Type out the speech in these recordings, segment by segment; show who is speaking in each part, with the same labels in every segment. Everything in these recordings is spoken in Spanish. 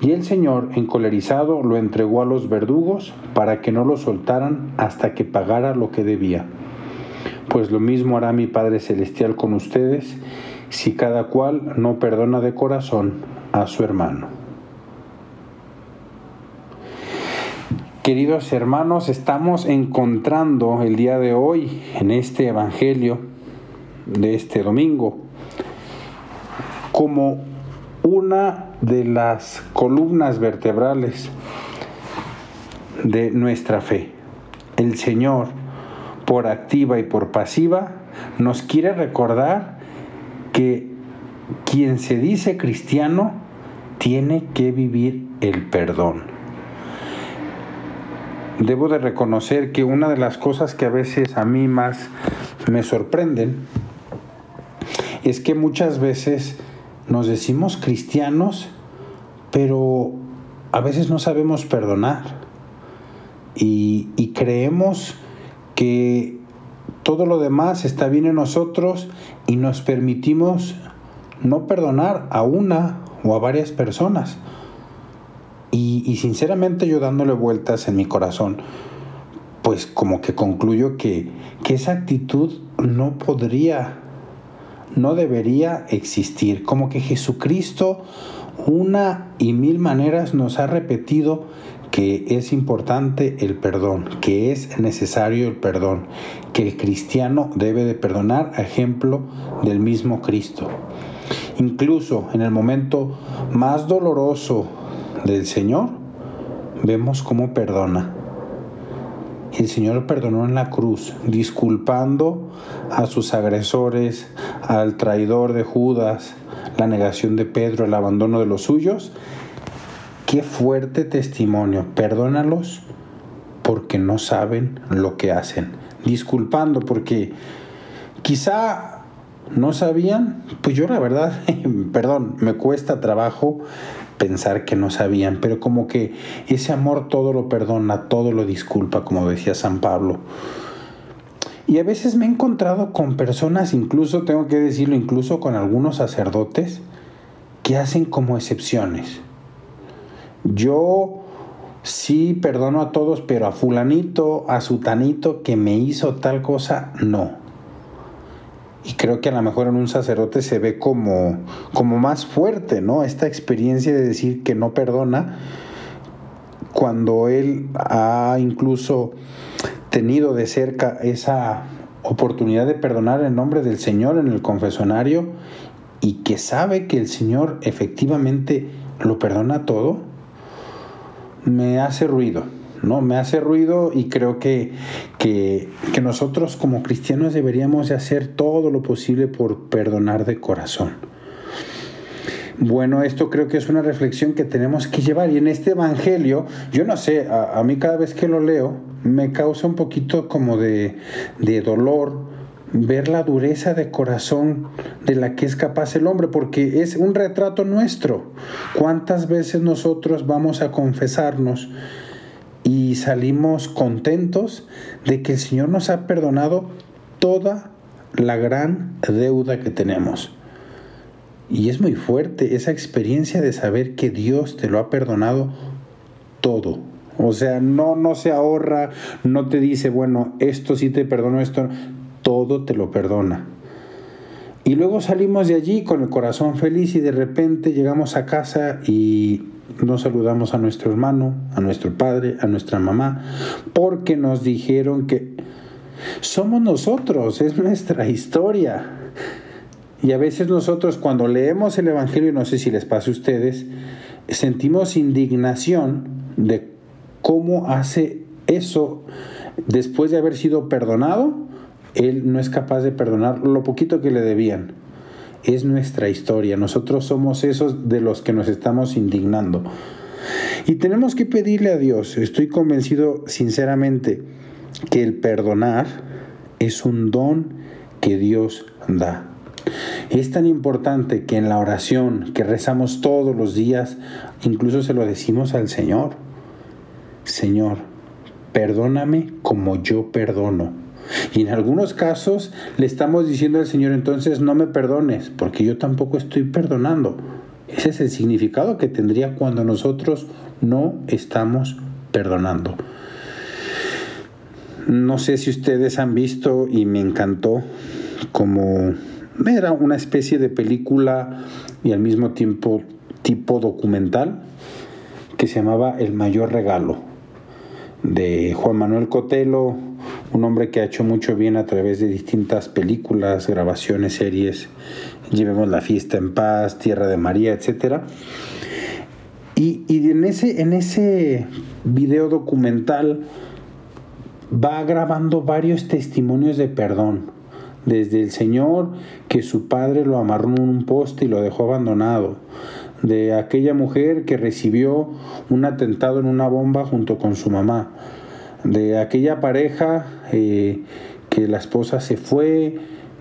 Speaker 1: Y el Señor, encolerizado, lo entregó a los verdugos para que no lo soltaran hasta que pagara lo que debía. Pues lo mismo hará mi Padre Celestial con ustedes si cada cual no perdona de corazón a su hermano. Queridos hermanos, estamos encontrando el día de hoy en este Evangelio de este domingo como una de las columnas vertebrales de nuestra fe. El Señor, por activa y por pasiva, nos quiere recordar que quien se dice cristiano tiene que vivir el perdón. Debo de reconocer que una de las cosas que a veces a mí más me sorprenden es que muchas veces nos decimos cristianos, pero a veces no sabemos perdonar y, creemos que todo lo demás está bien en nosotros y nos permitimos no perdonar a una o a varias personas. Y, sinceramente yo dándole vueltas en mi corazón, pues como que concluyo que, que esa actitud no podría no debería existir. Como que Jesucristo una y mil maneras nos ha repetido que es importante el perdón, que es necesario el perdón, que el cristiano debe de perdonar ejemplo del mismo Cristo. Incluso en el momento más doloroso del Señor, vemos cómo perdona el Señor perdonó en la cruz, disculpando a sus agresores, al traidor de Judas, la negación de Pedro, el abandono de los suyos. Qué fuerte testimonio. Perdónalos porque no saben lo que hacen. Disculpando porque quizá no sabían, pues yo la verdad, perdón, me cuesta trabajo pensar que no sabían, pero como que ese amor todo lo perdona, todo lo disculpa, como decía San Pablo. Y a veces me he encontrado con personas, incluso tengo que decirlo, incluso con algunos sacerdotes, que hacen como excepciones. Yo sí perdono a todos, pero a fulanito, a sutanito que me hizo tal cosa, no y creo que a lo mejor en un sacerdote se ve como, como más fuerte, ¿no? Esta experiencia de decir que no perdona cuando él ha incluso tenido de cerca esa oportunidad de perdonar en nombre del Señor en el confesonario y que sabe que el Señor efectivamente lo perdona todo, me hace ruido, ¿no? Me hace ruido y creo que, que, que nosotros como cristianos deberíamos de hacer todo lo posible por perdonar de corazón. Bueno, esto creo que es una reflexión que tenemos que llevar. Y en este Evangelio, yo no sé, a, mí cada vez que lo leo, me causa un poquito como de, de dolor ver la dureza de corazón de la que es capaz el hombre, porque es un retrato nuestro. ¿Cuántas veces nosotros vamos a confesarnos y salimos contentos de que el Señor nos ha perdonado toda la gran deuda que tenemos? Y es muy fuerte esa experiencia de saber que Dios te lo ha perdonado todo. O sea, no, no se ahorra, no te dice, bueno, esto sí te perdono, esto, todo te lo perdona. Y luego salimos de allí con el corazón feliz y de repente llegamos a casa y nos saludamos a nuestro hermano, a nuestro padre, a nuestra mamá, porque nos dijeron que somos nosotros, es nuestra historia. Y a veces nosotros cuando leemos el Evangelio, no sé si les pasa a ustedes, sentimos indignación de cómo hace eso después de haber sido perdonado, él no es capaz de perdonar lo poquito que le debían. Es nuestra historia, nosotros somos esos de los que nos estamos indignando. Y tenemos que pedirle a Dios, estoy convencido sinceramente, que el perdonar es un don que Dios da. Es tan importante que en la oración que rezamos todos los días, incluso se lo decimos al Señor. Señor, perdóname como yo perdono. Y en algunos casos le estamos diciendo al Señor, entonces no me perdones, porque yo tampoco estoy perdonando. Ese es el significado que tendría cuando nosotros no estamos perdonando. No sé si ustedes han visto y me encantó como era una especie de película y al mismo tiempo tipo documental que se llamaba El mayor regalo de Juan Manuel Cotelo, un hombre que ha hecho mucho bien a través de distintas películas, grabaciones, series, Llevemos la fiesta en paz, Tierra de María, etc. Y, y en, ese, en ese video documental va grabando varios testimonios de perdón. Desde el Señor que su padre lo amarró en un poste y lo dejó abandonado, de aquella mujer que recibió un atentado en una bomba junto con su mamá, de aquella pareja eh, que la esposa se fue,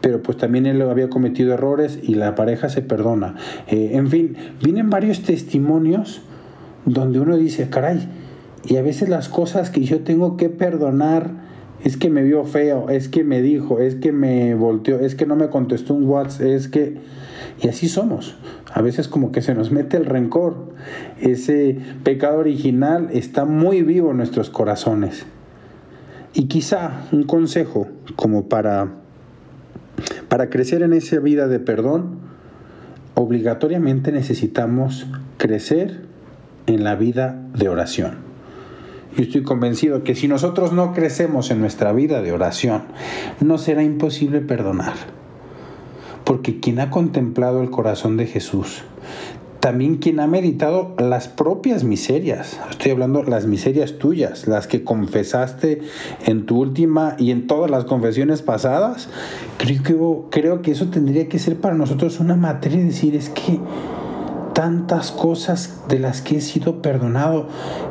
Speaker 1: pero pues también él había cometido errores y la pareja se perdona. Eh, en fin, vienen varios testimonios donde uno dice, caray, y a veces las cosas que yo tengo que perdonar, es que me vio feo, es que me dijo, es que me volteó, es que no me contestó un WhatsApp, es que... Y así somos. A veces como que se nos mete el rencor. Ese pecado original está muy vivo en nuestros corazones. Y quizá un consejo como para, para crecer en esa vida de perdón, obligatoriamente necesitamos crecer en la vida de oración. Yo estoy convencido que si nosotros no crecemos en nuestra vida de oración, no será imposible perdonar. Porque quien ha contemplado el corazón de Jesús, también quien ha meditado las propias miserias, estoy hablando las miserias tuyas, las que confesaste en tu última y en todas las confesiones pasadas, creo que, creo que eso tendría que ser para nosotros una materia de decir, es que tantas cosas de las que he sido perdonado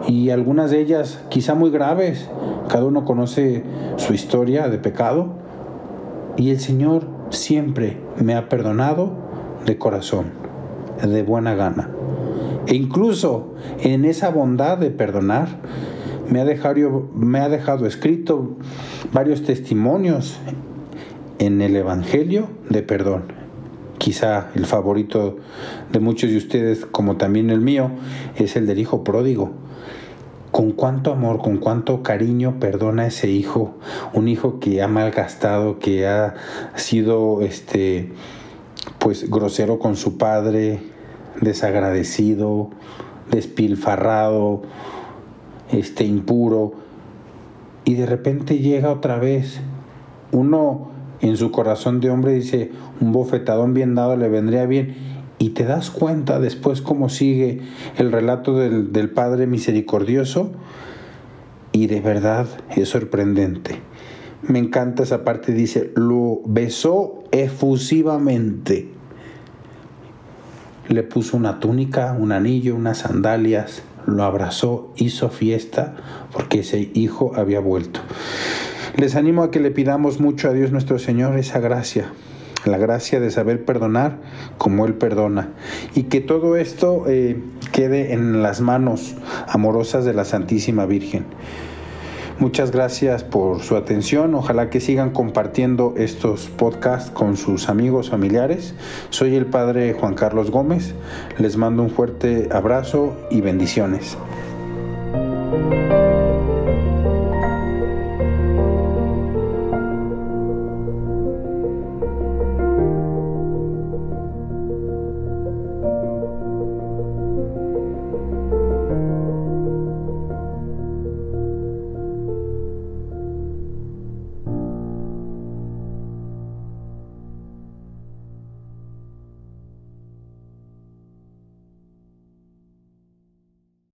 Speaker 1: y algunas de ellas quizá muy graves. Cada uno conoce su historia de pecado y el Señor siempre me ha perdonado de corazón, de buena gana. E incluso en esa bondad de perdonar, me ha dejado, me ha dejado escrito varios testimonios en el Evangelio de perdón quizá el favorito de muchos de ustedes, como también el mío, es el del hijo pródigo. Con cuánto amor, con cuánto cariño perdona ese hijo, un hijo que ha malgastado, que ha sido este pues grosero con su padre, desagradecido, despilfarrado, este impuro. Y de repente llega otra vez. Uno en su corazón de hombre dice, un bofetadón bien dado le vendría bien. Y te das cuenta después cómo sigue el relato del, Padre Misericordioso, y de verdad es sorprendente. Me encanta esa parte, dice, lo besó efusivamente. Le puso una túnica, un anillo, unas sandalias, lo abrazó, hizo fiesta porque ese hijo había vuelto. Les animo a que le pidamos mucho a Dios nuestro Señor esa gracia, la gracia de saber perdonar como Él perdona. Y que todo esto eh, quede en las manos amorosas de la Santísima Virgen. Muchas gracias por su atención. Ojalá que sigan compartiendo estos podcasts con sus amigos, familiares. Soy el Padre Juan Carlos Gómez. Les mando un fuerte abrazo y bendiciones.